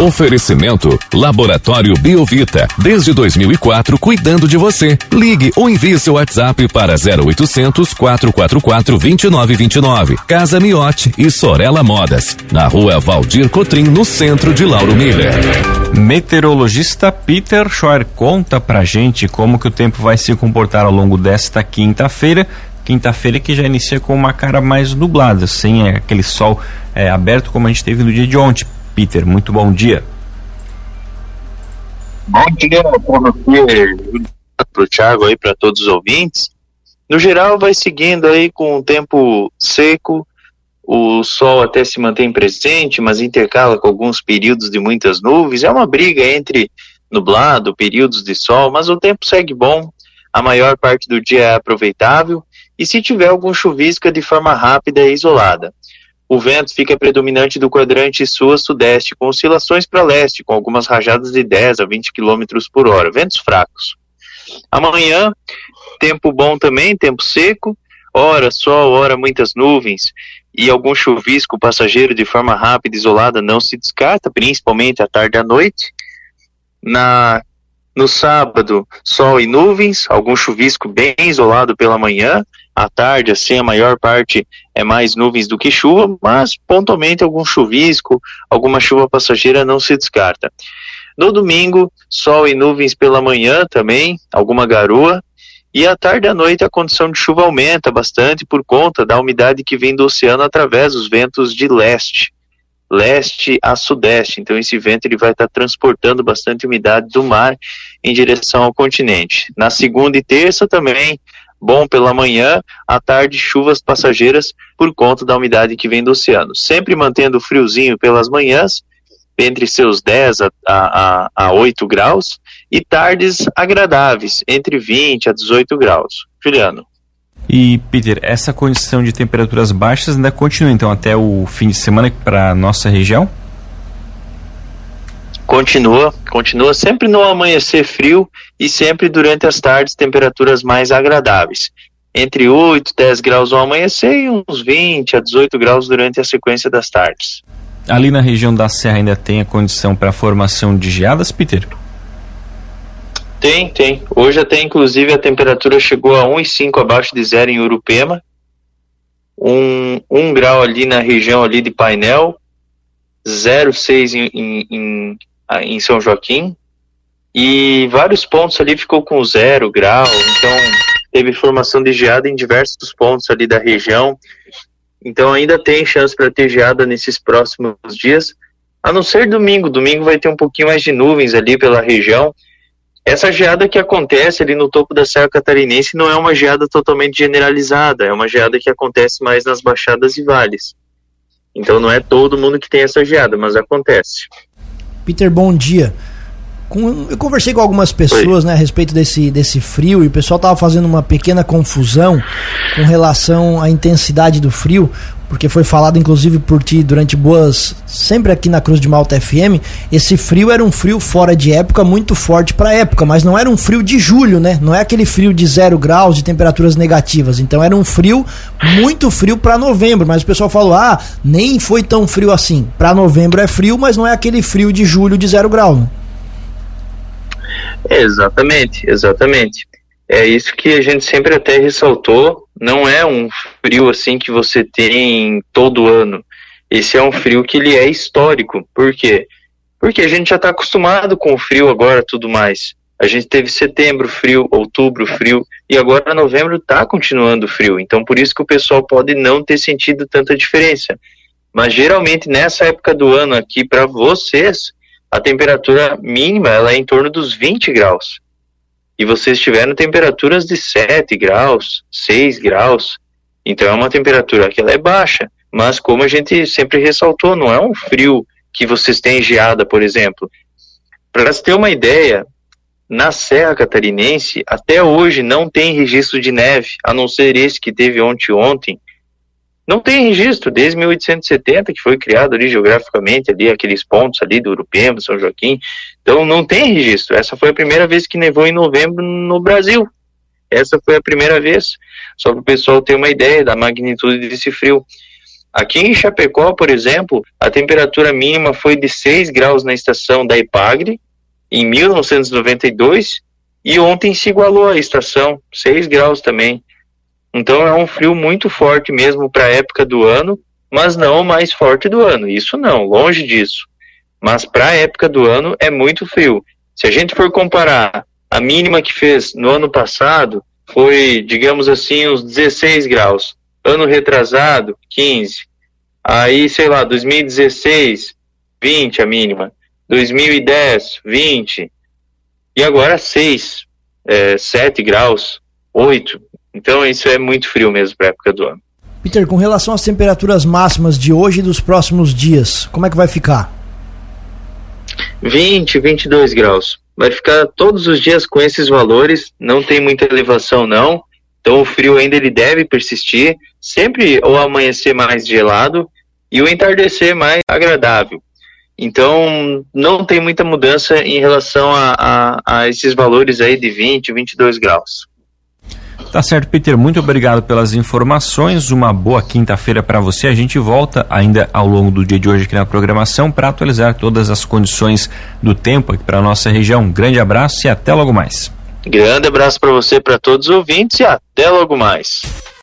Oferecimento Laboratório Biovita. Desde 2004, cuidando de você. Ligue ou envie seu WhatsApp para 0800 444 2929. Casa Miote e Sorella Modas. Na rua Valdir Cotrim, no centro de Lauro Miller. Meteorologista Peter Schor conta pra gente como que o tempo vai se comportar ao longo desta quinta-feira quinta-feira que já inicia com uma cara mais nublada, sem aquele sol é, aberto como a gente teve no dia de ontem. Peter, muito bom dia. Bom dia para você, para o Thiago aí, para todos os ouvintes. No geral, vai seguindo aí com o tempo seco, o sol até se mantém presente, mas intercala com alguns períodos de muitas nuvens. É uma briga entre nublado, períodos de sol, mas o tempo segue bom. A maior parte do dia é aproveitável e se tiver algum chuvisco é de forma rápida e isolada. O vento fica predominante do quadrante sul-sudeste, com oscilações para leste, com algumas rajadas de 10 a 20 km por hora, ventos fracos. Amanhã, tempo bom também, tempo seco, hora sol, hora muitas nuvens e algum chuvisco passageiro de forma rápida isolada não se descarta, principalmente à tarde e à noite. Na no sábado, sol e nuvens, algum chuvisco bem isolado pela manhã, à tarde, assim, a maior parte é mais nuvens do que chuva, mas pontualmente algum chuvisco, alguma chuva passageira não se descarta. No domingo, sol e nuvens pela manhã também, alguma garoa, e à tarde e à noite a condição de chuva aumenta bastante por conta da umidade que vem do oceano através dos ventos de leste, leste a sudeste. Então esse vento ele vai estar transportando bastante umidade do mar em direção ao continente. Na segunda e terça também bom pela manhã, à tarde chuvas passageiras por conta da umidade que vem do oceano. Sempre mantendo friozinho pelas manhãs, entre seus 10 a, a, a 8 graus, e tardes agradáveis, entre 20 a 18 graus. Juliano. E, Peter, essa condição de temperaturas baixas ainda continua, então, até o fim de semana para nossa região? Continua, continua sempre no amanhecer frio e sempre durante as tardes temperaturas mais agradáveis. Entre 8 e 10 graus ao amanhecer e uns 20 a 18 graus durante a sequência das tardes. Ali na região da Serra ainda tem a condição para a formação de geadas, Peter? Tem, tem. Hoje até inclusive a temperatura chegou a 1,5 abaixo de zero em Urupema, um, um grau ali na região ali de Painel, 0,6 em, em, em, em São Joaquim, e vários pontos ali ficou com zero grau, então teve formação de geada em diversos pontos ali da região. Então ainda tem chance para ter geada nesses próximos dias, a não ser domingo. Domingo vai ter um pouquinho mais de nuvens ali pela região. Essa geada que acontece ali no topo da Serra Catarinense não é uma geada totalmente generalizada, é uma geada que acontece mais nas baixadas e vales. Então não é todo mundo que tem essa geada, mas acontece. Peter, bom dia. Com, eu conversei com algumas pessoas né, a respeito desse, desse frio e o pessoal estava fazendo uma pequena confusão com relação à intensidade do frio, porque foi falado inclusive por ti durante boas, sempre aqui na Cruz de Malta FM, esse frio era um frio fora de época, muito forte para época, mas não era um frio de julho, né? Não é aquele frio de zero graus, de temperaturas negativas. Então era um frio muito frio para novembro, mas o pessoal falou: ah, nem foi tão frio assim. Para novembro é frio, mas não é aquele frio de julho de zero grau. Né? Exatamente, exatamente. É isso que a gente sempre até ressaltou. Não é um frio assim que você tem todo ano. Esse é um frio que ele é histórico. Por quê? Porque a gente já está acostumado com o frio agora, tudo mais. A gente teve setembro frio, outubro frio e agora novembro está continuando frio. Então por isso que o pessoal pode não ter sentido tanta diferença. Mas geralmente nessa época do ano aqui para vocês a temperatura mínima ela é em torno dos 20 graus. E vocês tiveram temperaturas de 7 graus, 6 graus. Então é uma temperatura que ela é baixa. Mas como a gente sempre ressaltou, não é um frio que vocês têm geada, por exemplo. Para se ter uma ideia, na Serra Catarinense, até hoje não tem registro de neve, a não ser esse que teve ontem ontem, não tem registro desde 1870 que foi criado ali geograficamente ali aqueles pontos ali do Urupema, São Joaquim. Então não tem registro. Essa foi a primeira vez que nevou em novembro no Brasil. Essa foi a primeira vez, só para o pessoal ter uma ideia da magnitude desse frio. Aqui em Chapecó, por exemplo, a temperatura mínima foi de 6 graus na estação da Ipagre, em 1992, e ontem se igualou a estação, 6 graus também. Então é um frio muito forte mesmo para a época do ano, mas não o mais forte do ano. Isso não, longe disso. Mas para a época do ano é muito frio. Se a gente for comparar a mínima que fez no ano passado, foi, digamos assim, uns 16 graus. Ano retrasado, 15. Aí, sei lá, 2016, 20 a mínima. 2010, 20. E agora 6, é, 7 graus, 8. Então isso é muito frio mesmo para a época do ano. Peter, com relação às temperaturas máximas de hoje e dos próximos dias, como é que vai ficar? 20, 22 graus. Vai ficar todos os dias com esses valores, não tem muita elevação não. Então o frio ainda ele deve persistir, sempre o amanhecer mais gelado e o entardecer mais agradável. Então não tem muita mudança em relação a, a, a esses valores aí de 20, 22 graus. Tá certo, Peter. Muito obrigado pelas informações. Uma boa quinta-feira para você. A gente volta ainda ao longo do dia de hoje aqui na programação para atualizar todas as condições do tempo aqui para nossa região. Um grande abraço e até logo mais. Grande abraço para você, para todos os ouvintes e até logo mais.